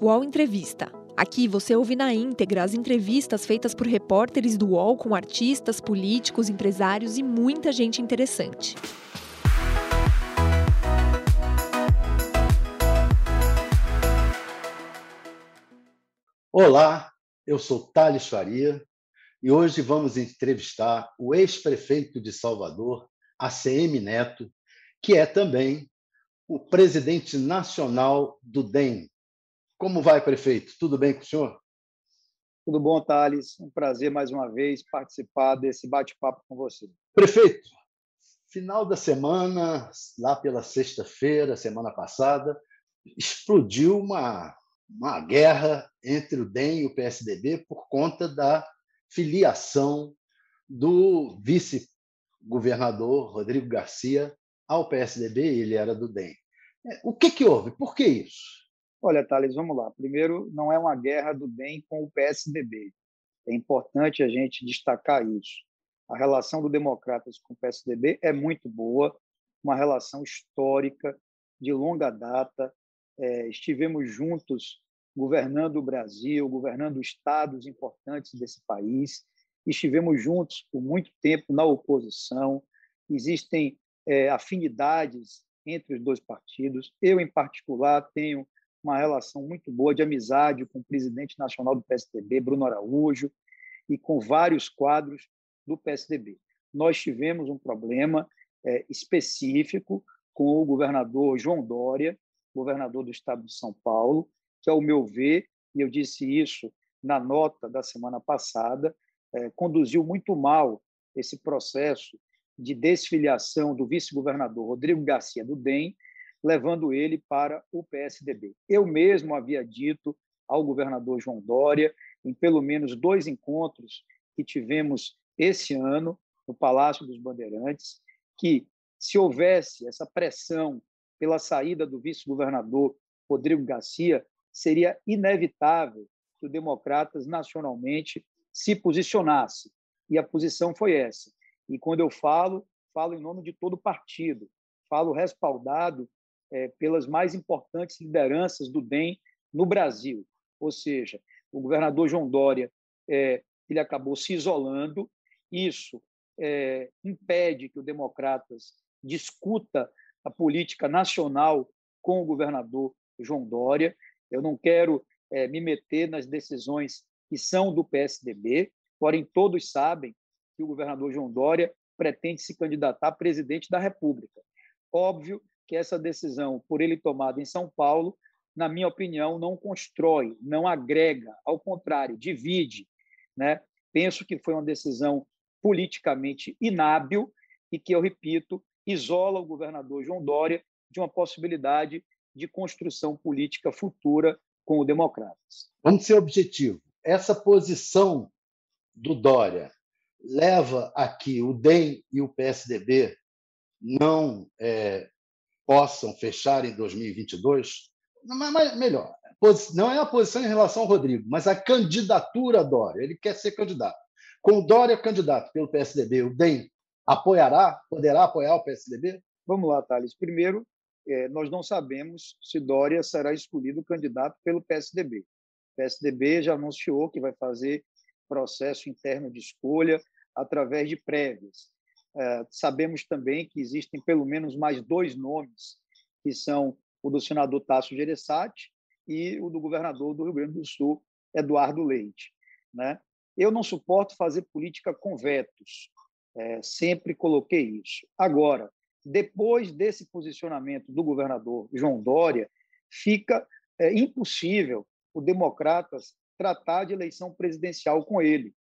UOL Entrevista. Aqui você ouve na íntegra as entrevistas feitas por repórteres do UOL com artistas, políticos, empresários e muita gente interessante. Olá, eu sou Thales Faria e hoje vamos entrevistar o ex-prefeito de Salvador, ACM Neto, que é também o presidente nacional do DEM, como vai, prefeito? Tudo bem com o senhor? Tudo bom, Thales. Um prazer mais uma vez participar desse bate-papo com você. Prefeito, final da semana, lá pela sexta-feira, semana passada, explodiu uma, uma guerra entre o DEM e o PSDB por conta da filiação do vice-governador Rodrigo Garcia ao PSDB, ele era do DEM. É, o que, que houve? Por que isso? Olha, Thales, vamos lá. Primeiro, não é uma guerra do bem com o PSDB. É importante a gente destacar isso. A relação do Democratas com o PSDB é muito boa, uma relação histórica, de longa data. É, estivemos juntos governando o Brasil, governando estados importantes desse país. Estivemos juntos por muito tempo na oposição. Existem é, afinidades entre os dois partidos. Eu, em particular, tenho uma relação muito boa de amizade com o presidente nacional do PSDB, Bruno Araújo, e com vários quadros do PSDB. Nós tivemos um problema é, específico com o governador João Dória, governador do estado de São Paulo, que, ao meu ver, e eu disse isso na nota da semana passada, é, conduziu muito mal esse processo de desfiliação do vice-governador Rodrigo Garcia do DEM levando ele para o PSDB. Eu mesmo havia dito ao governador João Dória, em pelo menos dois encontros que tivemos esse ano no Palácio dos Bandeirantes, que se houvesse essa pressão pela saída do vice-governador Rodrigo Garcia, seria inevitável que o Democratas nacionalmente se posicionasse. E a posição foi essa. E quando eu falo, falo em nome de todo o partido, falo respaldado é, pelas mais importantes lideranças do DEM no Brasil. Ou seja, o governador João Dória é, ele acabou se isolando. Isso é, impede que o Democratas discuta a política nacional com o governador João Dória. Eu não quero é, me meter nas decisões que são do PSDB, porém todos sabem que o governador João Dória pretende se candidatar a presidente da República. Óbvio que essa decisão, por ele tomada em São Paulo, na minha opinião, não constrói, não agrega, ao contrário, divide. Né? Penso que foi uma decisão politicamente inábil e que, eu repito, isola o governador João Dória de uma possibilidade de construção política futura com o Democratas. Vamos ser objetivo. Essa posição do Dória leva a que o DEM e o PSDB não é, possam fechar em 2022, mas melhor, não é a posição em relação ao Rodrigo, mas a candidatura Dória. Ele quer ser candidato. Com o Dória candidato pelo PSDB, o DEM apoiará, poderá apoiar o PSDB? Vamos lá, Thales. Primeiro, é, nós não sabemos se Dória será escolhido candidato pelo PSDB. O PSDB já anunciou que vai fazer processo interno de escolha através de prévias. É, sabemos também que existem pelo menos mais dois nomes, que são o do senador Tasso Gereissati e o do governador do Rio Grande do Sul, Eduardo Leite. Né? Eu não suporto fazer política com vetos, é, sempre coloquei isso. Agora, depois desse posicionamento do governador João Dória, fica é, impossível o Democratas tratar de eleição presidencial com ele.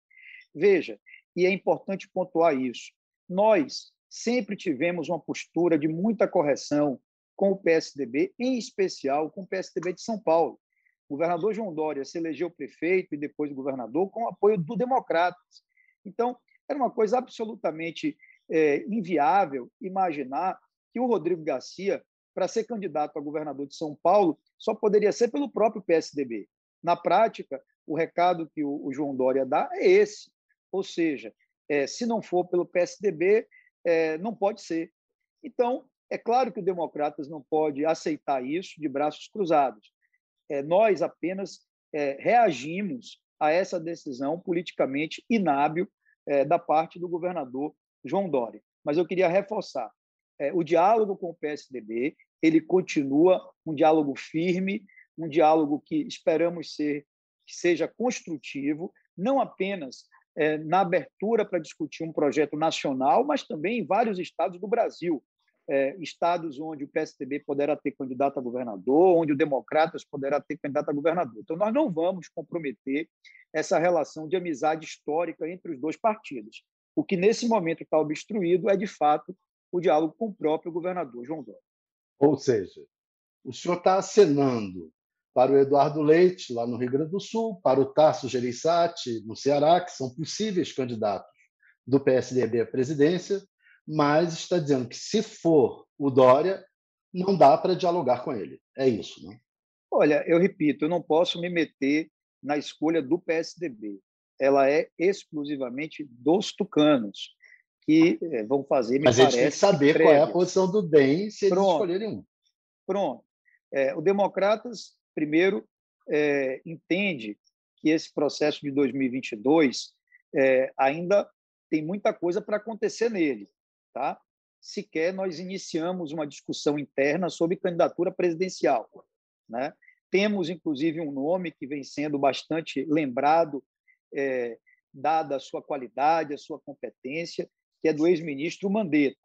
Veja, e é importante pontuar isso, nós sempre tivemos uma postura de muita correção com o PSDB, em especial com o PSDB de São Paulo. O governador João Dória se elegeu prefeito e depois governador com o apoio do Democratas. Então, era uma coisa absolutamente é, inviável imaginar que o Rodrigo Garcia, para ser candidato a governador de São Paulo, só poderia ser pelo próprio PSDB. Na prática, o recado que o, o João Dória dá é esse. Ou seja, é, se não for pelo PSDB, é, não pode ser. Então, é claro que o Democratas não pode aceitar isso de braços cruzados. é, nós apenas é, reagimos a essa decisão politicamente inábil é, da parte do governador João Dória. Mas eu queria reforçar, é, o diálogo com o PSDB ele continua um diálogo firme, um diálogo que esperamos ser que seja construtivo, não apenas é, na abertura para discutir um projeto nacional, mas também em vários estados do Brasil. É, estados onde o PSDB poderá ter candidato a governador, onde o Democratas poderá ter candidato a governador. Então, nós não vamos comprometer essa relação de amizade histórica entre os dois partidos. O que, nesse momento, está obstruído é, de fato, o diálogo com o próprio governador João Dória. Ou seja, o senhor está acenando para o Eduardo Leite, lá no Rio Grande do Sul, para o Tasso Gereissati, no Ceará, que são possíveis candidatos do PSDB à presidência, mas está dizendo que, se for o Dória, não dá para dialogar com ele. É isso, não? Né? Olha, eu repito, eu não posso me meter na escolha do PSDB. Ela é exclusivamente dos tucanos, que eh, vão fazer, me Mas parece... Mas a gente tem que saber qual é a posição do DEM se eles escolherem um. Pronto. É, o Democratas primeiro, é, entende que esse processo de 2022 é, ainda tem muita coisa para acontecer nele. Tá? Sequer nós iniciamos uma discussão interna sobre candidatura presidencial. Né? Temos, inclusive, um nome que vem sendo bastante lembrado, é, dada a sua qualidade, a sua competência, que é do ex-ministro Mandetta.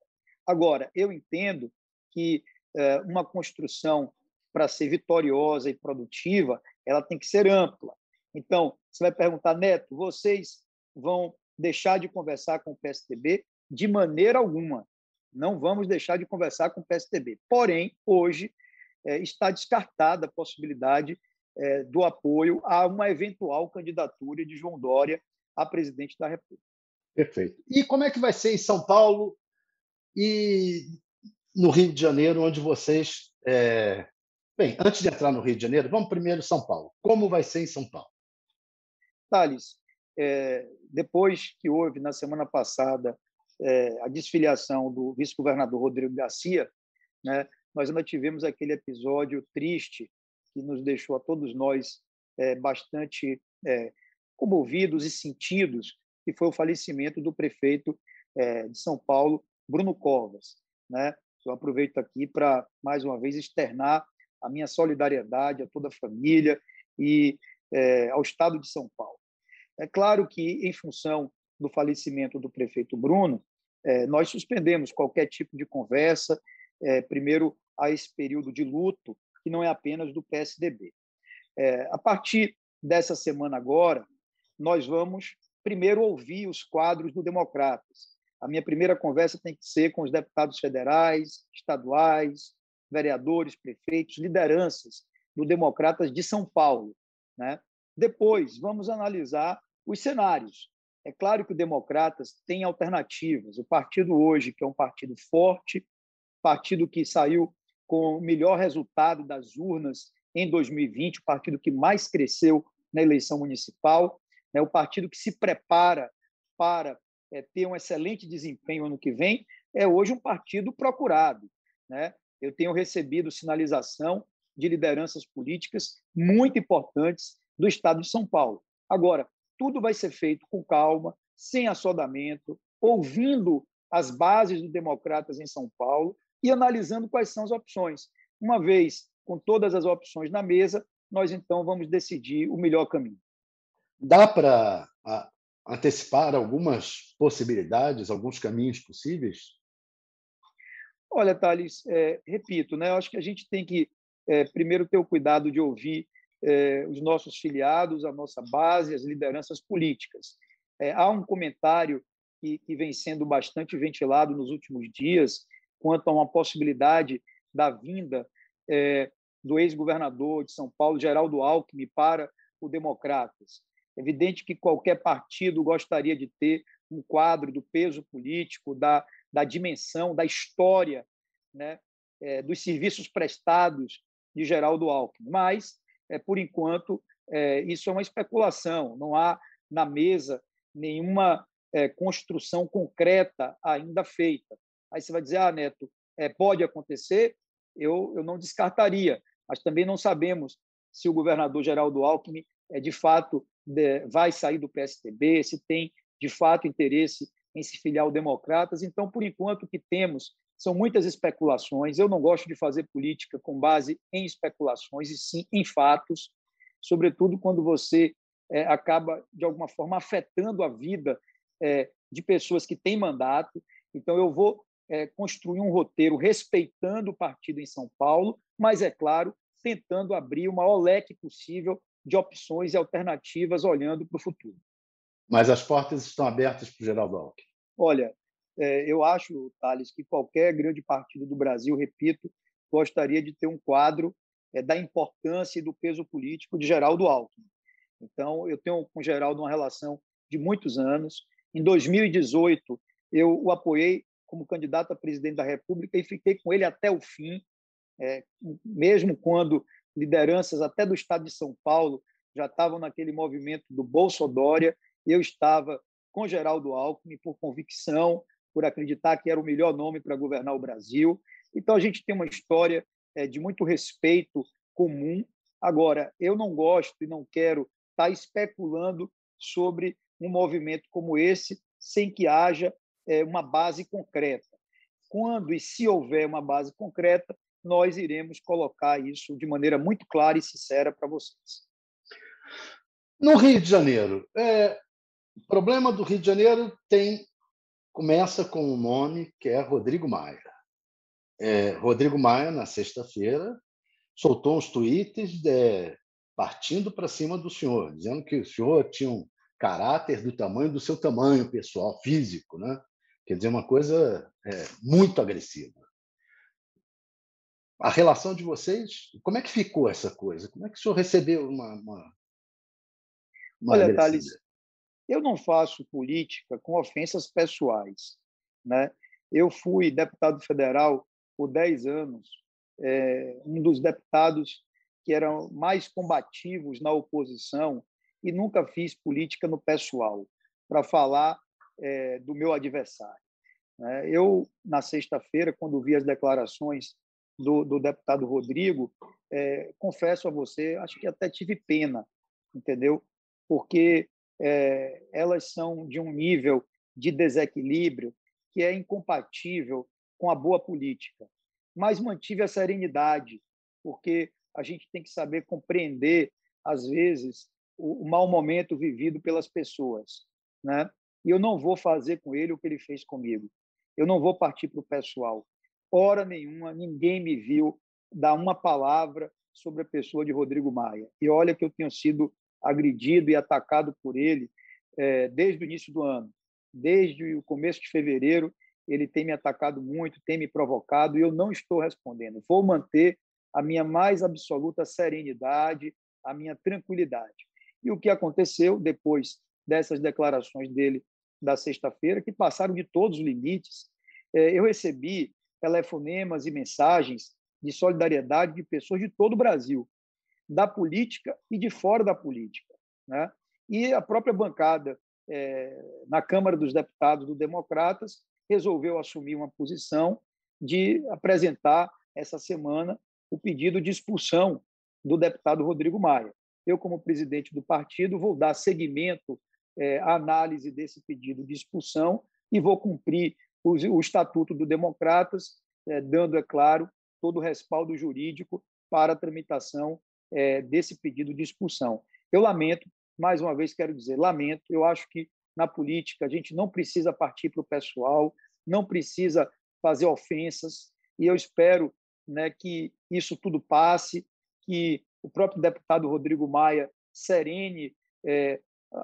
Agora, eu entendo que é, uma construção para ser vitoriosa e produtiva, ela tem que ser ampla. Então, você vai perguntar, Neto, vocês vão deixar de conversar com o PSDB? De maneira alguma. Não vamos deixar de conversar com o PSDB. Porém, hoje é, está descartada a possibilidade é, do apoio a uma eventual candidatura de João Dória a presidente da República. Perfeito. E como é que vai ser em São Paulo e no Rio de Janeiro, onde vocês é, Bem, antes de entrar no Rio de Janeiro, vamos primeiro São Paulo. Como vai ser em São Paulo? Thales, é, depois que houve, na semana passada, é, a desfiliação do vice-governador Rodrigo Garcia, né, nós ainda tivemos aquele episódio triste que nos deixou a todos nós é, bastante é, comovidos e sentidos, que foi o falecimento do prefeito é, de São Paulo, Bruno Covas. Né? Eu aproveito aqui para, mais uma vez, externar a minha solidariedade a toda a família e é, ao Estado de São Paulo. É claro que, em função do falecimento do prefeito Bruno, é, nós suspendemos qualquer tipo de conversa, é, primeiro, a esse período de luto, que não é apenas do PSDB. É, a partir dessa semana agora, nós vamos primeiro ouvir os quadros do Democratas. A minha primeira conversa tem que ser com os deputados federais, estaduais, vereadores, prefeitos, lideranças do Democratas de São Paulo. Né? Depois, vamos analisar os cenários. É claro que o Democratas tem alternativas. O partido hoje, que é um partido forte, partido que saiu com o melhor resultado das urnas em 2020, o partido que mais cresceu na eleição municipal, né? o partido que se prepara para é, ter um excelente desempenho ano que vem, é hoje um partido procurado. Né? Eu tenho recebido sinalização de lideranças políticas muito importantes do Estado de São Paulo. Agora, tudo vai ser feito com calma, sem assodamento, ouvindo as bases do Democratas em São Paulo e analisando quais são as opções. Uma vez com todas as opções na mesa, nós então vamos decidir o melhor caminho. Dá para antecipar algumas possibilidades, alguns caminhos possíveis? Olha, Thales, é, repito, né, eu acho que a gente tem que, é, primeiro, ter o cuidado de ouvir é, os nossos filiados, a nossa base, as lideranças políticas. É, há um comentário que, que, vem sendo bastante ventilado nos últimos dias quanto a uma possibilidade da vinda é, do ex-governador de São Paulo, Geraldo Alckmin, para o Democratas. É evidente que qualquer partido gostaria de ter um quadro do peso político, da da dimensão, da história né, é, dos serviços prestados de Geraldo Alckmin. Mas, é, por enquanto, é, isso é uma especulação, não há na mesa nenhuma construção concreta ainda feita. Aí você vai dizer, ah, Neto, é, pode acontecer? Eu, eu não descartaria, mas também não sabemos se o governador Geraldo Alckmin é de fato vai sair do PSDB, se tem de fato interesse em se filiar ao Democratas. Então, por enquanto, o que temos são muitas especulações. Eu não gosto de fazer política com base em especulações, e sim em fatos, sobretudo quando você é, acaba, de alguma forma, afetando a vida é, de pessoas que têm mandato. Então, eu vou é, construir um roteiro respeitando o partido em São Paulo, mas, é claro, tentando abrir o maior leque possível de opções e alternativas olhando para o futuro. Mas as portas estão abertas para o Geraldo Alckmin. Olha, é, eu acho, Thales, que qualquer grande partido do Brasil, repito, gostaria de ter um quadro é, da importância e do peso político de Geraldo Alckmin. Então, eu tenho com o Geraldo uma relação de muitos anos. Em 2018, eu o apoiei como candidato a presidente da República e fiquei com ele até o fim, é, mesmo quando lideranças até do estado de São Paulo já estavam naquele movimento do Bolsodória, eu estava com Geraldo Alckmin por convicção, por acreditar que era o melhor nome para governar o Brasil. Então, a gente tem uma história é, de muito respeito comum. Agora, eu não gosto e não quero estar tá especulando sobre um movimento como esse sem que haja é, uma base concreta. Quando e se houver uma base concreta, nós iremos colocar isso de maneira muito clara e sincera para vocês. No Rio de Janeiro, é, o problema do Rio de Janeiro tem começa com um nome que é Rodrigo Maia. É, Rodrigo Maia, na sexta-feira, soltou uns tweets é, partindo para cima do senhor, dizendo que o senhor tinha um caráter do tamanho do seu tamanho pessoal, físico, né? Quer dizer, uma coisa é, muito agressiva. A relação de vocês, como é que ficou essa coisa? Como é que o senhor recebeu uma. uma, uma Olha, Thales, eu não faço política com ofensas pessoais. Né? Eu fui deputado federal por 10 anos, é, um dos deputados que eram mais combativos na oposição e nunca fiz política no pessoal para falar é, do meu adversário. Né? Eu, na sexta-feira, quando vi as declarações do, do deputado Rodrigo, é, confesso a você, acho que até tive pena, entendeu? Porque é, elas são de um nível de desequilíbrio que é incompatível com a boa política. Mas mantive a serenidade, porque a gente tem que saber compreender, às vezes, o, o mau momento vivido pelas pessoas. Né? E eu não vou fazer com ele o que ele fez comigo. Eu não vou partir para o pessoal. Hora nenhuma, ninguém me viu dar uma palavra sobre a pessoa de Rodrigo Maia. E olha que eu tenho sido agredido e atacado por ele é, desde o início do ano. Desde o começo de fevereiro, ele tem me atacado muito, tem me provocado e eu não estou respondendo. Vou manter a minha mais absoluta serenidade, a minha tranquilidade. E o que aconteceu depois dessas declarações dele da sexta-feira, que passaram de todos os limites, é, eu recebi telefonemas e mensagens de solidariedade de pessoas de todo o Brasil, da política e de fora da política. Né? E a própria bancada é, na Câmara dos Deputados do Democratas resolveu assumir uma posição de apresentar essa semana o pedido de expulsão do deputado Rodrigo Maia. Eu, como presidente do partido, vou dar seguimento é, à análise desse pedido de expulsão e vou cumprir o, o Estatuto do Democratas, é, dando, é claro, todo o respaldo jurídico para a tramitação é, desse pedido de expulsão. Eu lamento, mais uma vez quero dizer, lamento, eu acho que na política a gente não precisa partir para o pessoal, não precisa fazer ofensas, e eu espero né, que isso tudo passe, que o próprio deputado Rodrigo Maia serene é,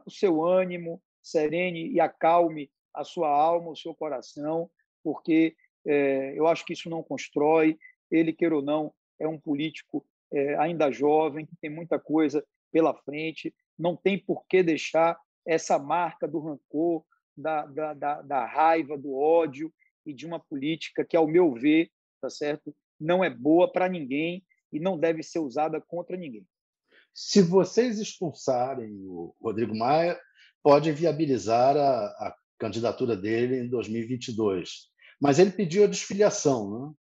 o seu ânimo, serene e acalme a sua alma, o seu coração, porque é, eu acho que isso não constrói. Ele, queira ou não, é um político é, ainda jovem, que tem muita coisa pela frente, não tem por que deixar essa marca do rancor, da, da, da, da raiva, do ódio e de uma política que, ao meu ver, tá certo, não é boa para ninguém e não deve ser usada contra ninguém. Se vocês expulsarem o Rodrigo Maia, pode viabilizar a, a candidatura dele em 2022. Mas ele pediu a desfiliação.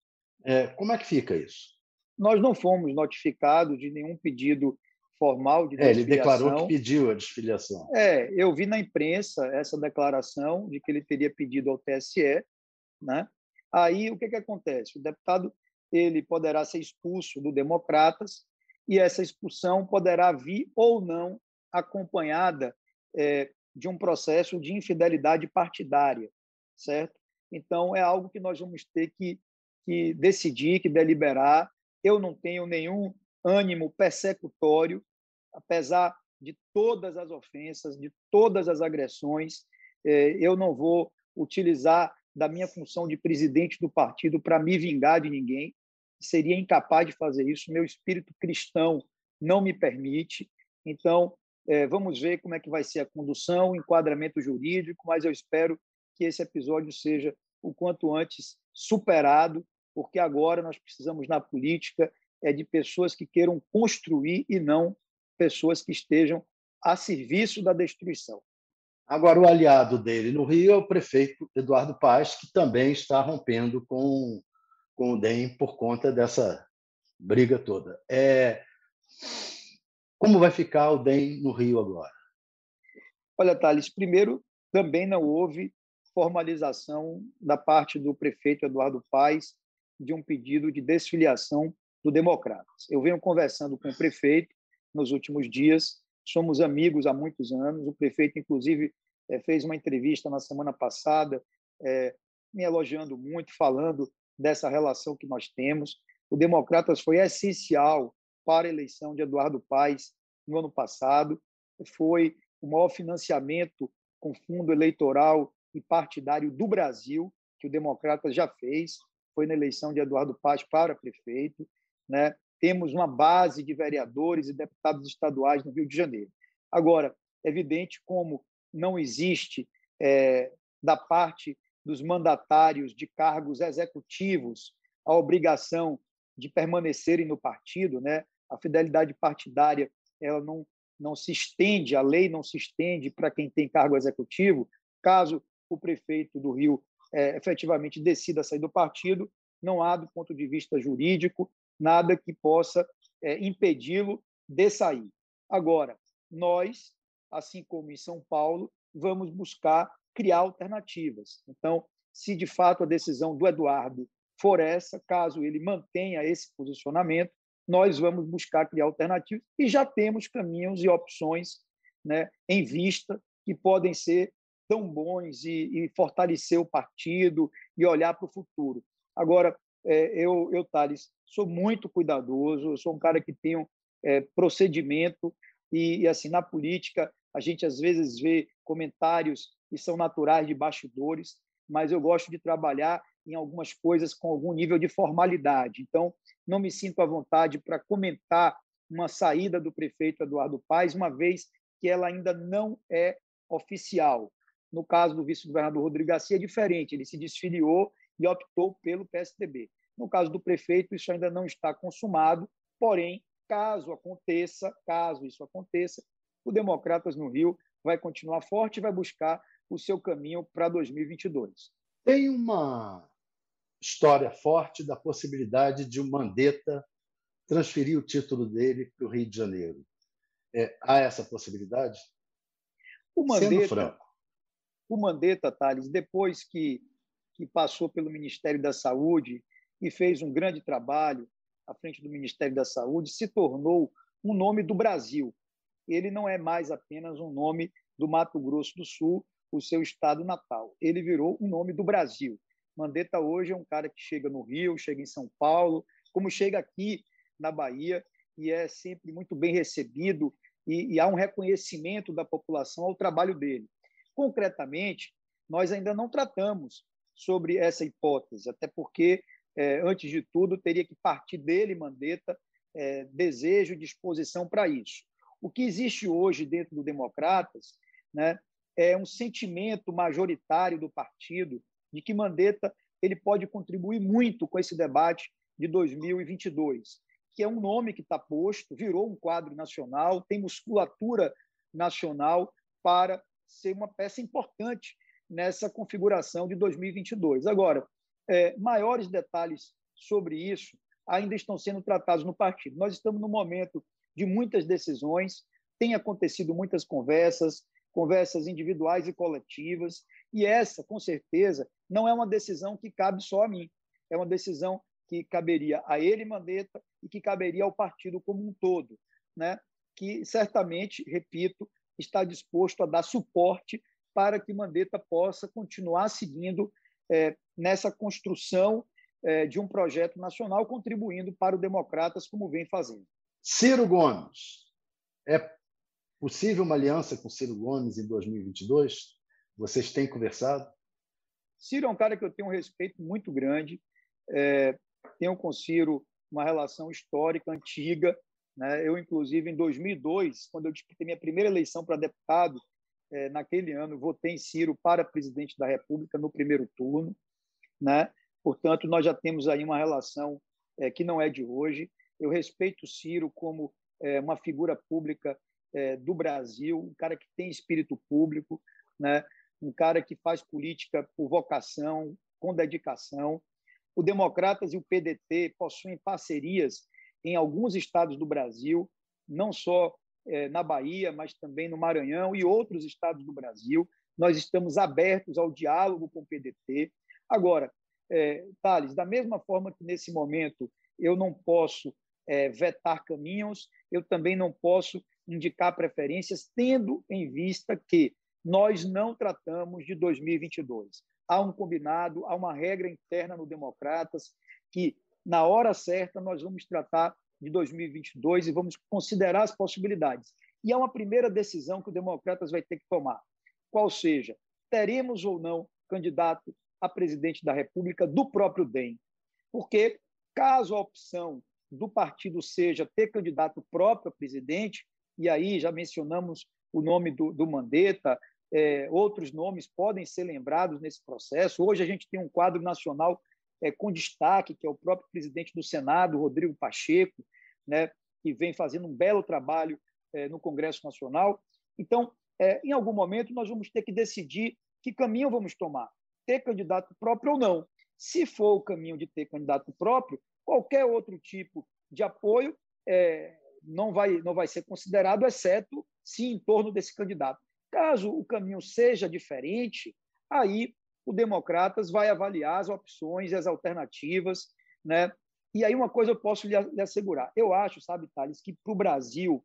Né? É, como é que fica isso? Nós não fomos notificados de nenhum pedido formal de é, Ele declarou que pediu a desfiliação. É, eu vi na imprensa essa declaração de que ele teria pedido ao TSE, né? Aí o que que acontece? O deputado ele poderá ser expulso do Democratas e essa expulsão poderá vir ou não acompanhada é, de um processo de infidelidade partidária, certo? Então é algo que nós vamos ter que, que decidir, que deliberar. Eu não tenho nenhum ânimo persecutório apesar de todas as ofensas, de todas as agressões, é, eu não vou utilizar da minha função de presidente do partido para me vingar de ninguém. Seria incapaz de fazer isso. Meu espírito cristão não me permite. Então, é, vamos ver como é que vai ser a condução, o enquadramento jurídico, mas eu espero que esse episódio seja o quanto antes superado, porque agora nós precisamos na política é de pessoas que queiram construir e não pessoas que estejam a serviço da destruição. Agora, o aliado dele no Rio é o prefeito Eduardo Paz, que também está rompendo com, com o DEM por conta dessa briga toda. É... Como vai ficar o DEM no Rio agora? Olha, Thales, primeiro, também não houve formalização da parte do prefeito Eduardo Paes de um pedido de desfiliação do Democratas. Eu venho conversando com o prefeito nos últimos dias. Somos amigos há muitos anos. O prefeito, inclusive, eh, fez uma entrevista na semana passada, é, me elogiando muito, falando dessa relação que nós temos. O Democratas foi essencial para a eleição de Eduardo Paes no ano passado. Foi o maior financiamento com fundo eleitoral e partidário do Brasil que o Democratas já fez. Foi na eleição de Eduardo Paes para prefeito. Né? temos uma base de vereadores e deputados estaduais no Rio de Janeiro. Agora, é evidente como não existe, é, da parte dos mandatários de cargos executivos, a obrigação de permanecerem no partido, né? A fidelidade partidária ela não não se estende, a lei não se estende para quem tem cargo executivo. Caso o prefeito do Rio é, efetivamente decida sair do partido, não há, do ponto de vista jurídico, nada que possa é, impedi-lo de sair. Agora, nós, assim como em São Paulo, vamos buscar criar alternativas. Então, se de fato a decisão do Eduardo for essa, caso ele mantenha esse posicionamento, nós vamos buscar criar alternativas e já temos caminhos e opções né, em vista que podem ser tão bons e, e fortalecer o partido e olhar para o futuro. Agora, é, eu, eu, Thales, sou muito cuidadoso, sou um cara que tem é, procedimento e, e, assim, na política, a gente às vezes vê comentários que são naturais de bastidores, mas eu gosto de trabalhar em algumas coisas com algum nível de formalidade. Então, não me sinto à vontade para comentar uma saída do prefeito Eduardo Paes, uma vez que ela ainda não é oficial. No caso do vice-governador Rodrigo Garcia, é diferente, ele se desfiliou e optou pelo PSDB. No caso do prefeito, isso ainda não está consumado, porém, caso aconteça, caso isso aconteça, o Democratas no Rio vai continuar forte e vai buscar o seu caminho para 2022. Tem uma história forte da possibilidade de o Mandetta transferir o título dele para o Rio de Janeiro. É, há essa possibilidade? O Mandetta, o Mandetta, Thales, depois que que passou pelo Ministério da Saúde e fez um grande trabalho à frente do Ministério da Saúde, se tornou um nome do Brasil. Ele não é mais apenas um nome do Mato Grosso do Sul, o seu estado natal. Ele virou um nome do Brasil. Mandetta hoje é um cara que chega no Rio, chega em São Paulo, como chega aqui na Bahia, e é sempre muito bem recebido e, e há um reconhecimento da população ao trabalho dele. Concretamente, nós ainda não tratamos sobre essa hipótese, até porque, é, antes de tudo, teria que partir dele, Mandetta, é, desejo e disposição para isso. O que existe hoje dentro do Democratas né, é um sentimento majoritário do partido de que Mandetta ele pode contribuir muito com esse debate de 2022, que é um nome que está posto, virou um quadro nacional, tem musculatura nacional para ser uma peça importante nessa configuração de 2022. Agora, é, maiores detalhes sobre isso ainda estão sendo tratados no partido. Nós estamos no momento de muitas decisões, tem acontecido muitas conversas, conversas individuais e coletivas, e essa, com certeza, não é uma decisão que cabe só a mim, é uma decisão que caberia a ele, Mandetta, e que caberia ao partido como um todo, né? que certamente, repito, está disposto a dar suporte para que Mandetta possa continuar seguindo é, nessa construção é, de um projeto nacional, contribuindo para o Democratas, como vem fazendo. Ciro Gomes. É possível uma aliança com Ciro Gomes em 2022? Vocês têm conversado? Ciro é um cara que eu tenho um respeito muito grande. É, tenho com Ciro uma relação histórica, antiga. Né? Eu, inclusive, em 2002, quando eu disputei minha primeira eleição para deputado, é, naquele ano, votei em Ciro para presidente da República no primeiro turno. Né? Portanto, nós já temos aí uma relação é, que não é de hoje. Eu respeito Ciro como é, uma figura pública do Brasil, um cara que tem espírito público, né? um cara que faz política por vocação, com dedicação. O Democratas e o PDT possuem parcerias em alguns estados do Brasil, não só é, na Bahia, mas também no Maranhão e outros estados do Brasil. Nós estamos abertos ao diálogo com o PDT. Agora, é, Thales, da mesma forma que nesse momento eu não posso é, vetar caminhos, eu também não posso indicar preferências, tendo em vista que nós não tratamos de 2022. Há um combinado, há uma regra interna no Democratas que, na hora certa, nós vamos tratar de 2022 e vamos considerar as possibilidades. E é uma primeira decisão que o Democratas vai ter que tomar. Qual seja, teremos ou não candidato a presidente da República do próprio DEM? Porque, caso a opção do partido seja ter candidato próprio a presidente, e aí já mencionamos o nome do, do Mandetta, é, outros nomes podem ser lembrados nesse processo. Hoje a gente tem um quadro nacional é, com destaque, que é o próprio presidente do Senado, Rodrigo Pacheco, né, que vem fazendo um belo trabalho é, no Congresso Nacional. Então, é, em algum momento, nós vamos ter que decidir que caminho vamos tomar, ter candidato próprio ou não. Se for o caminho de ter candidato próprio, qualquer outro tipo de apoio é, não vai, não vai ser considerado, exceto se em torno desse candidato. Caso o caminho seja diferente, aí o Democratas vai avaliar as opções e as alternativas. Né? E aí uma coisa eu posso lhe, assegurar. Eu acho, sabe, Thales, que para o Brasil,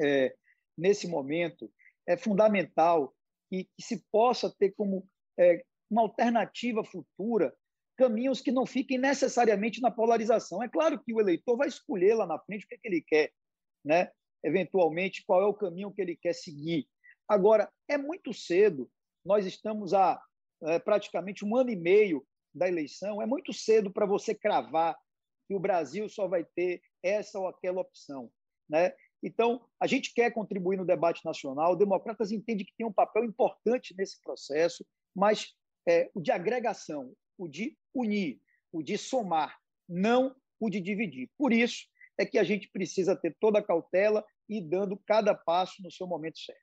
é, nesse momento, é fundamental que, que se possa ter como é, uma alternativa futura caminhos que não fiquem necessariamente na polarização. É claro que o eleitor vai escolher lá na frente o que, é que ele quer, né? eventualmente, qual é o caminho que ele quer seguir. Agora, é muito cedo, nós estamos há é, praticamente um ano e meio da eleição, é muito cedo para você cravar que o Brasil só vai ter essa ou aquela opção. Né? Então, a gente quer contribuir no debate nacional, Democratas entende que tem um papel importante nesse processo, mas é, o de agregação, o de unir, o de somar, não o de dividir. Por isso é que a gente precisa ter toda a cautela e dando cada passo no seu momento certo.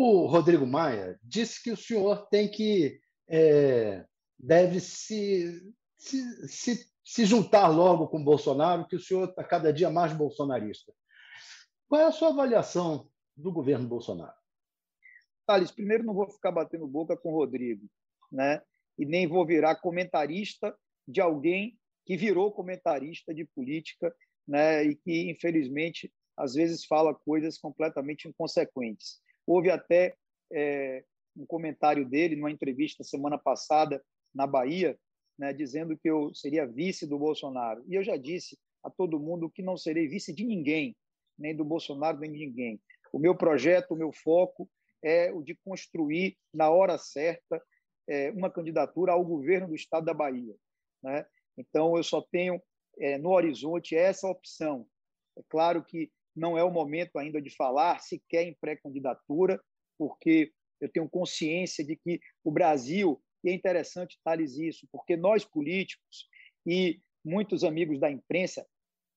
O Rodrigo Maia disse que o senhor tem que é, deve se, se, se, se, juntar logo com o Bolsonaro, que o senhor está cada dia mais bolsonarista. Qual é a sua avaliação do governo Bolsonaro? Thales, primeiro não vou ficar batendo boca com o Rodrigo, né? e nem vou virar comentarista de alguém que virou comentarista de política né? e que, infelizmente, às vezes fala coisas completamente inconsequentes. Houve até é, um comentário dele numa entrevista semana passada na Bahia, né, dizendo que eu seria vice do Bolsonaro. E eu já disse a todo mundo que não serei vice de ninguém, nem do Bolsonaro, nem de ninguém. O meu projeto, o meu foco é o de construir, na hora certa, é, uma candidatura ao governo do Estado da Bahia. Né? Então, eu só tenho é, no horizonte essa opção. É claro que não é o momento ainda de falar sequer em pré-candidatura, porque eu tenho consciência de que o Brasil, e é interessante, Thales, isso, porque nós políticos e muitos amigos da imprensa,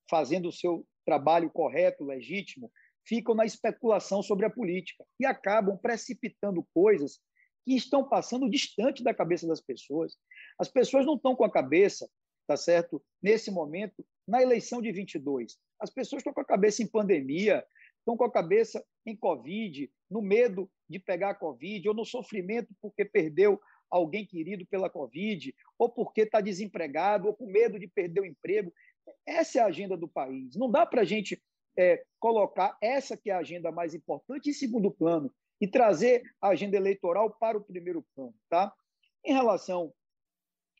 fazendo o seu trabalho correto, legítimo, ficam na especulação sobre a política e acabam precipitando coisas que estão passando distante da cabeça das pessoas. As pessoas não estão com a cabeça, tá certo? Nesse momento, na eleição de 22, as pessoas estão com a cabeça em pandemia, estão com a cabeça em Covid, no medo de pegar a Covid, ou no sofrimento porque perdeu alguém querido pela Covid, ou porque está desempregado, ou com medo de perder o emprego. Essa é a agenda do país. Não dá para a gente é, colocar essa que é a agenda mais importante em segundo plano e trazer a agenda eleitoral para o primeiro plano. Tá? Em relação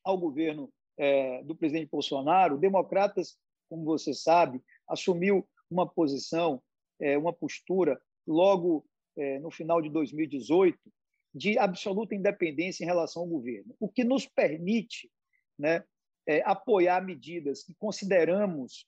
ao governo é, do presidente Bolsonaro, democratas, como você sabe, assumiu uma posição, é, uma postura, logo é, no final de 2018, de absoluta independência em relação ao governo, o que nos permite né, é, apoiar medidas que consideramos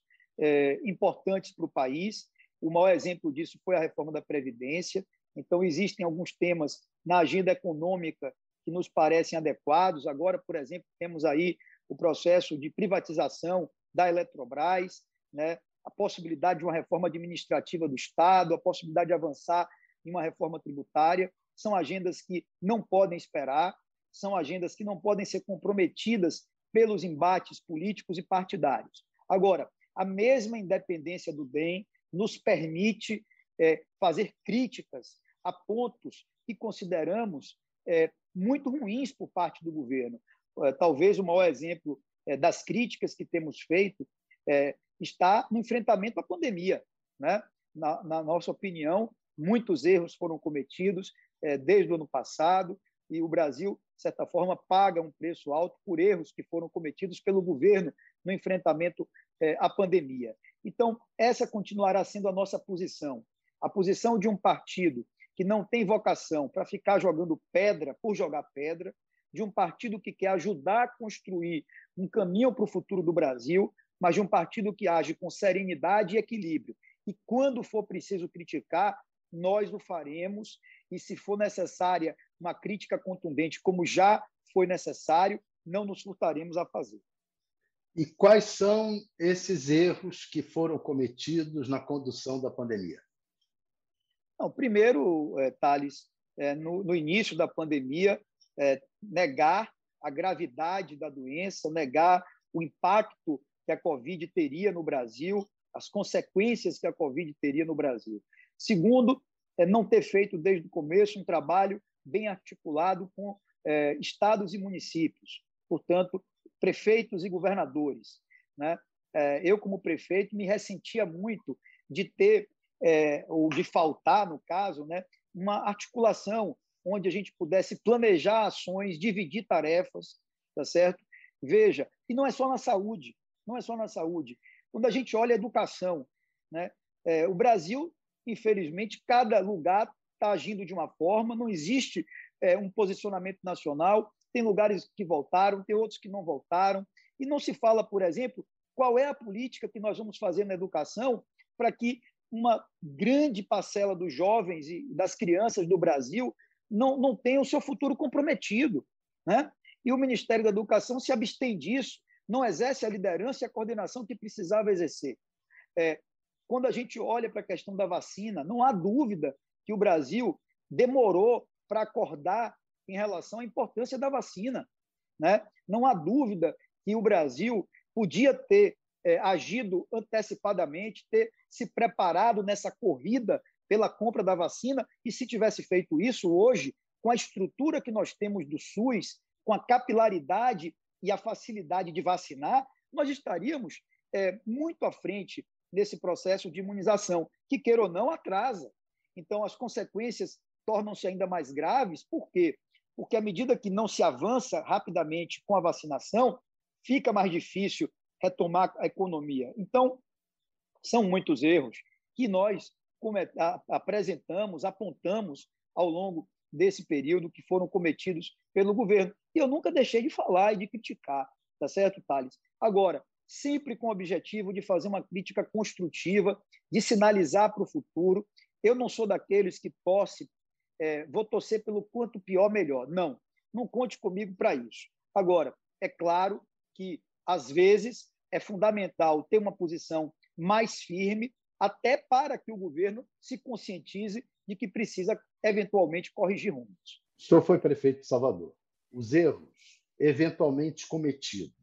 importantes para o país. O maior exemplo disso foi a reforma da Previdência. Então, existem alguns temas na agenda econômica que nos parecem adequados. Agora, por exemplo, temos aí o processo de privatização da Eletrobras, né? A possibilidade de uma reforma administrativa do Estado, a possibilidade de avançar em uma reforma tributária. São agendas que não podem esperar, são agendas que não podem ser comprometidas pelos embates políticos e partidários. Agora, a mesma independência do DEM nos permite é, fazer críticas a pontos que consideramos é, muito ruins por parte do governo. É, talvez o maior exemplo é, das críticas que temos feito é, está no enfrentamento à pandemia. Né? Na, na, nossa opinião, muitos erros foram cometidos é, desde o ano passado e o Brasil, de certa forma, paga um preço alto por erros que foram cometidos pelo governo no enfrentamento é, à pandemia. Então, essa continuará sendo a nossa posição. A posição de um partido que não tem vocação para ficar jogando pedra por jogar pedra, de um partido que quer ajudar a construir um caminho para o futuro do Brasil, mas de um partido que age com serenidade e equilíbrio. E quando for preciso criticar, nós o faremos, e se for necessária uma crítica contundente, como já foi necessário, não nos furtaremos a fazer. E quais são esses erros que foram cometidos na condução da pandemia? Não, primeiro, é, Thales, é, no, no, início da pandemia, é, negar a gravidade da doença, negar o impacto que a Covid teria no Brasil, as consequências que a Covid teria no Brasil. Segundo, é não ter feito desde o começo um trabalho bem articulado com é, estados e municípios. Portanto, prefeitos e governadores. Né? É, eu, como prefeito, me ressentia muito de ter, é, ou de faltar, no caso, né, uma articulação onde a gente pudesse planejar ações, dividir tarefas, tá certo? Veja, e não é só na saúde, não é só na saúde. Quando a gente olha a educação, né, é, o Brasil, infelizmente, cada lugar está agindo de uma forma, não existe é, um posicionamento nacional, tem lugares que voltaram, tem outros que não voltaram. E não se fala, por exemplo, qual é a política que nós vamos fazer na educação para que uma grande parcela dos jovens e das crianças do Brasil não, não tenha o seu futuro comprometido. Né? E o Ministério da Educação se abstém disso, não exerce a liderança e a coordenação que precisava exercer. É, quando a gente olha para a questão da vacina, não há dúvida que o Brasil demorou para acordar em relação à importância da vacina. Né? Não há dúvida que o Brasil podia ter é, agido antecipadamente, ter se preparado nessa corrida pela compra da vacina, e se tivesse feito isso hoje, com a estrutura que nós temos do SUS, com a capilaridade e a facilidade de vacinar, nós estaríamos é, muito à frente nesse processo de imunização, que, queira ou não, atrasa. Então, as consequências tornam-se ainda mais graves, por quê? porque à medida que não se avança rapidamente com a vacinação, fica mais difícil retomar a economia. Então, são muitos erros que nós apresentamos, apontamos ao longo desse período que foram cometidos pelo governo. E eu nunca deixei de falar e de criticar, tá certo, Thales? Agora, sempre com o objetivo de fazer uma crítica construtiva, de sinalizar para o futuro. Eu não sou daqueles que torce, é, vou torcer pelo quanto pior, melhor. Não, não conte comigo para isso. Agora, é claro que, às vezes, é fundamental ter uma posição mais firme, até para que o governo se conscientize de que precisa, eventualmente, corrigir rumos. O senhor foi prefeito de Salvador. Os erros eventualmente cometidos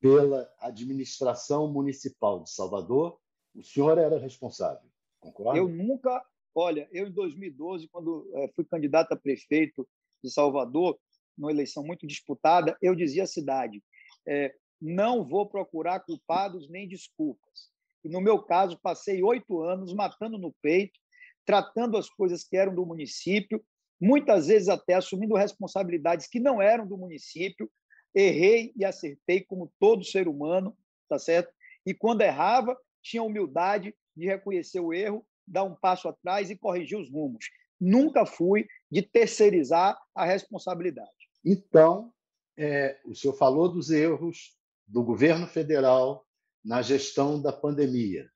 pela administração municipal de Salvador, o senhor era responsável, concorda? Eu nunca, olha, eu em 2012, quando é, fui candidato a prefeito de Salvador, numa eleição muito disputada, eu dizia à cidade: é, não vou procurar culpados nem desculpas. E no meu caso, passei oito anos matando no peito, tratando as coisas que eram do município, muitas vezes até assumindo responsabilidades que não eram do município, errei e acertei como todo ser humano, tá certo? E quando errava, tinha humildade de reconhecer o erro, dar um passo atrás e corrigir os rumos. Nunca fui de terceirizar a responsabilidade. Então, é, o senhor falou dos erros do governo federal na gestão da pandemia.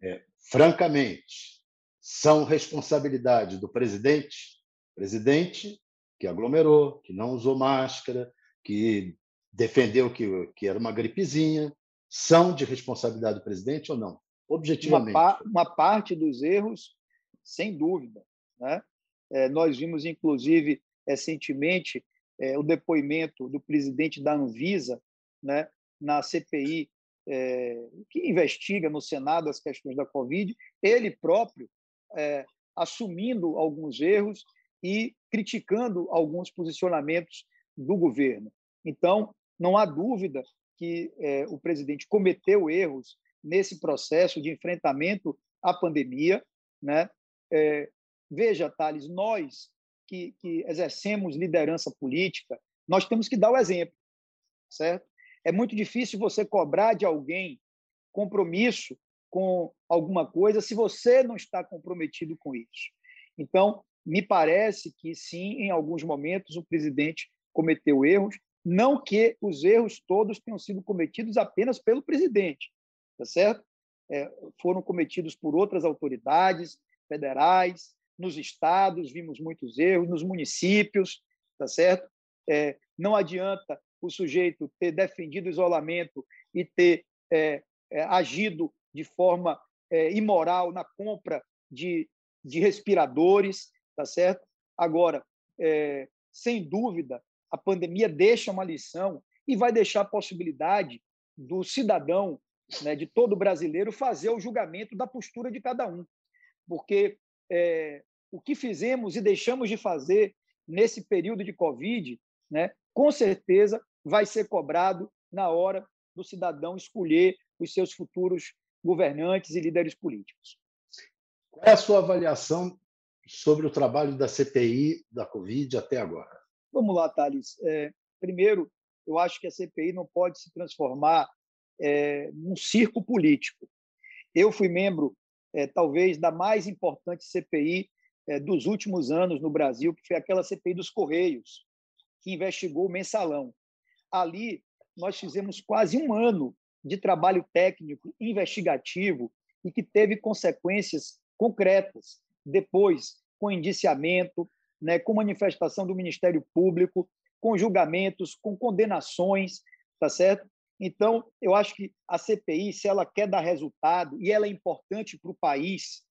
É, francamente, são responsabilidade do presidente, presidente que aglomerou, que não usou máscara, que defendeu que, que era uma gripezinha, são de responsabilidade do presidente ou não? Objetivamente. Uma, uma parte dos erros, sem dúvida. Né? É, nós vimos, inclusive, recentemente, é, o depoimento do presidente da Anvisa né, na CPI, é, que investiga no Senado as questões da Covid, ele próprio é, assumindo alguns erros e criticando alguns posicionamentos do governo. Então, não há dúvida que é, o presidente cometeu erros nesse processo de enfrentamento à pandemia. Né? É, veja, Thales, nós que, que exercemos liderança política, nós temos que dar o exemplo, certo? É muito difícil você cobrar de alguém compromisso com alguma coisa se você não está comprometido com isso. Então, me parece que sim, em alguns momentos o presidente cometeu erros, não que os erros todos tenham sido cometidos apenas pelo presidente, tá certo? É, foram cometidos por outras autoridades federais, nos estados vimos muitos erros, nos municípios, tá certo? É, não adianta o sujeito ter defendido o isolamento e ter é, é agido de forma é, imoral na compra de, de respiradores, tá certo? Agora, é, sem dúvida, a pandemia deixa uma lição e vai deixar a possibilidade do cidadão, né, de todo brasileiro, fazer o julgamento da postura de cada um. Porque é, o que fizemos e deixamos de fazer nesse período de Covid, né, com certeza vai ser cobrado na hora do cidadão escolher os seus futuros governantes e líderes políticos. Qual é a sua avaliação sobre o trabalho da CPI da Covid até agora? Vamos lá, Thales. É, primeiro, eu acho que a CPI não pode se transformar é, num circo político. Eu fui membro, é, talvez, da mais importante CPI é, dos últimos anos no Brasil, que foi aquela CPI dos Correios, que investigou o mensalão. Ali, nós fizemos quase um ano de trabalho técnico, investigativo, e que teve consequências concretas. Depois, com indiciamento, né, com manifestação do Ministério Público, com julgamentos, com condenações, tá certo? Então, eu acho que a CPI, se ela quer dar resultado e ela é importante para o país,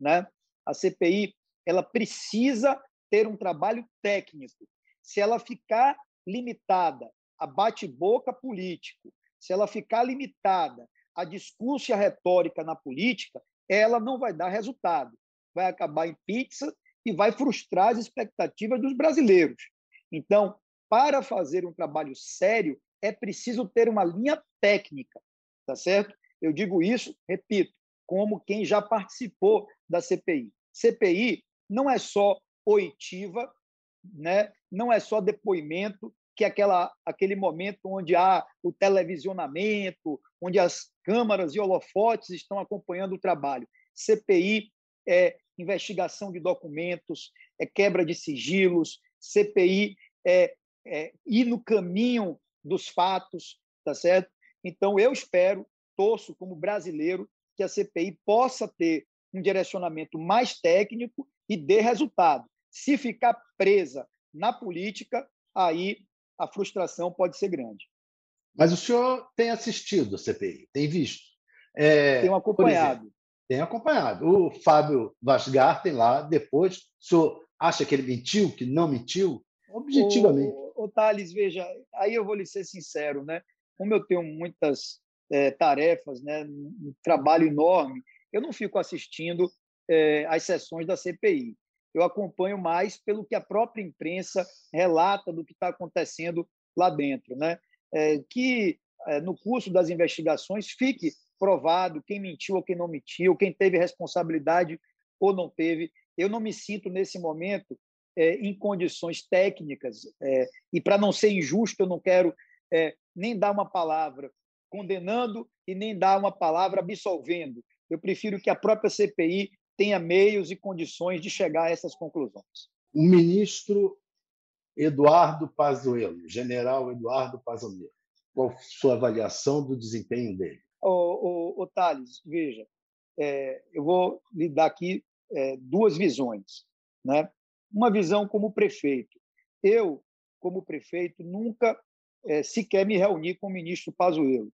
né? A CPI ela precisa ter um trabalho técnico. Se ela ficar limitada a bate-boca político, se ela ficar limitada a discurso e a retórica na política, ela não vai dar resultado. Vai acabar em pizza e vai frustrar as expectativas dos brasileiros. Então, para fazer um trabalho sério, é preciso ter uma linha técnica, tá certo? Eu digo isso, repito, como quem já participou da CPI. CPI não é só oitiva, né? não é só depoimento, que aquela, aquele momento onde há o televisionamento, onde as câmaras e holofotes estão acompanhando o trabalho. CPI é investigação de documentos, é quebra de sigilos, CPI é, é ir no caminho dos fatos, tá certo? Então, eu espero, torço como brasileiro, que a CPI possa ter um direcionamento mais técnico e dê resultado. Se ficar presa na política, aí a frustração pode ser grande. Mas o senhor tem assistido a CPI, tem visto? É, Tenho acompanhado. Exemplo, tem acompanhado. O Fábio Vasgarten lá, depois, o senhor acha que ele mentiu, que não mentiu? Objetivamente. O, o Thales, veja, aí eu vou lhe ser sincero, né? Como eu tenho muitas é, tarefas, né, um trabalho enorme, eu não fico assistindo é, as sessões da CPI. Eu acompanho mais pelo que a própria imprensa relata do que está acontecendo lá dentro, né? É, que é, no curso das investigações fique provado quem mentiu ou quem não mentiu, quem teve responsabilidade ou não teve. Eu não me sinto nesse momento é, em condições técnicas é, e para não ser injusto, eu não quero é, nem dar uma palavra condenando e nem dar uma palavra absolvendo. Eu prefiro que a própria CPI tenha meios e condições de chegar a essas conclusões. O ministro Eduardo Pazuello, general Eduardo Pazuello, qual a sua avaliação do desempenho dele? Ô, ô, ô Thales, veja, é, eu vou lhe dar aqui é, duas visões. Né? Uma visão como prefeito. Eu, como prefeito, nunca é, sequer me reuni com o ministro Pazuello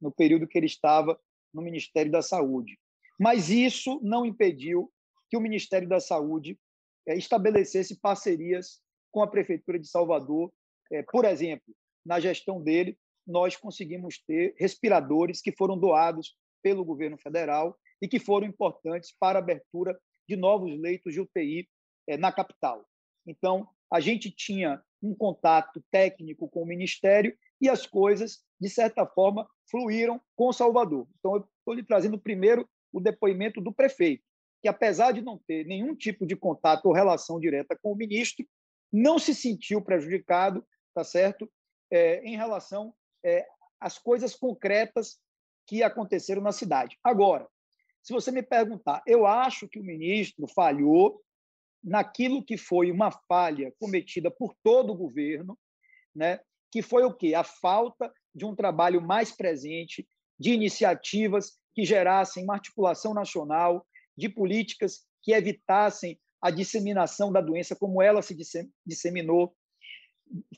no período que ele estava no Ministério da Saúde. Mas isso não impediu que o Ministério da Saúde é, estabelecesse parcerias com a Prefeitura de Salvador. É, por exemplo, na gestão dele, nós conseguimos ter respiradores que foram doados pelo governo federal e que foram importantes para a abertura de novos leitos de UTI é, na capital. Então, a gente tinha um contato técnico com o Ministério e as coisas, de certa forma, fluíram com Salvador. Então, eu estou lhe trazendo primeiro o depoimento do prefeito, que, apesar de não ter nenhum tipo de contato ou relação direta com o ministro, não se sentiu prejudicado, tá certo, é, em relação é, às coisas concretas que aconteceram na cidade. Agora, se você me perguntar, eu acho que o ministro falhou naquilo que foi uma falha cometida por todo o governo, né? que foi o quê? A falta de um trabalho mais presente, de iniciativas que gerassem uma articulação nacional, de políticas que evitassem a disseminação da doença como ela se disseminou.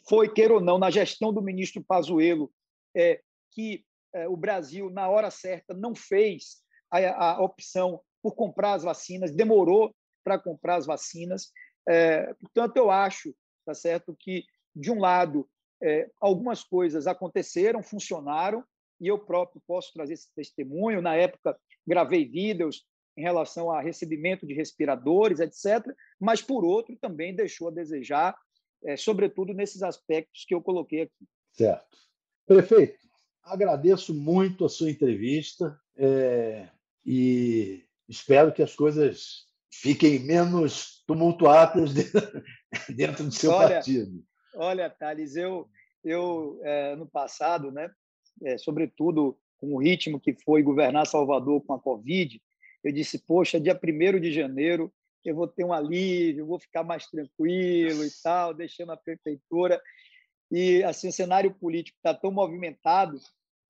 Foi, queira ou não, na gestão do ministro Pazuello, é, que é, o Brasil, na hora certa, não fez a, a opção por comprar as vacinas, demorou para comprar as vacinas. É, portanto, eu acho, tá certo, que de um lado é, algumas coisas aconteceram, funcionaram, e eu próprio posso trazer esse testemunho. Na época, gravei vídeos em relação a recebimento de respiradores, etc. Mas, por outro, também deixou a desejar, é, sobretudo nesses aspectos que eu coloquei aqui. Certo. Prefeito, agradeço muito a sua entrevista é, e espero que as coisas fiquem menos tumultuadas dentro do seu olha, partido. Olha, Thales, eu, eu é, no passado, né, é, sobretudo com o ritmo que foi governar Salvador com a Covid, eu disse, poxa, dia 1 de janeiro eu vou ter um alívio, vou ficar mais tranquilo e tal, deixando a prefeitura. E assim, o cenário político está tão movimentado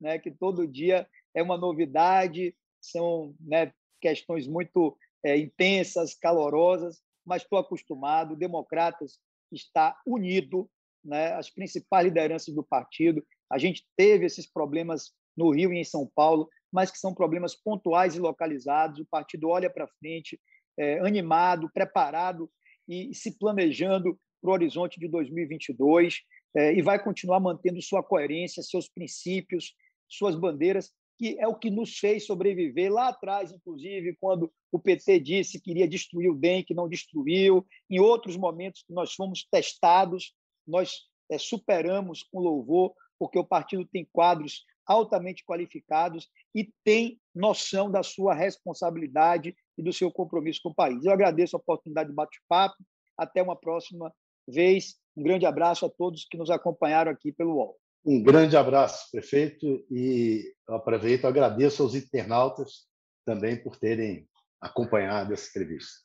né, que todo dia é uma novidade, são né, questões muito é, intensas, calorosas, mas estou acostumado. Democratas está unido, né, as principais lideranças do partido. A gente teve esses problemas no Rio e em São Paulo, mas que são problemas pontuais e localizados. O partido olha para frente, é, animado, preparado e se planejando para o horizonte de 2022 é, e vai continuar mantendo sua coerência, seus princípios, suas bandeiras que é o que nos fez sobreviver lá atrás, inclusive, quando o PT disse que iria destruir o DEM, que não destruiu, em outros momentos que nós fomos testados, nós é, superamos com louvor, porque o partido tem quadros altamente qualificados e tem noção da sua responsabilidade e do seu compromisso com o país. Eu agradeço a oportunidade de bate-papo. Até uma próxima vez. Um grande abraço a todos que nos acompanharam aqui pelo UOL. Um grande abraço, prefeito, e aproveito agradeço aos internautas também por terem acompanhado essa entrevista.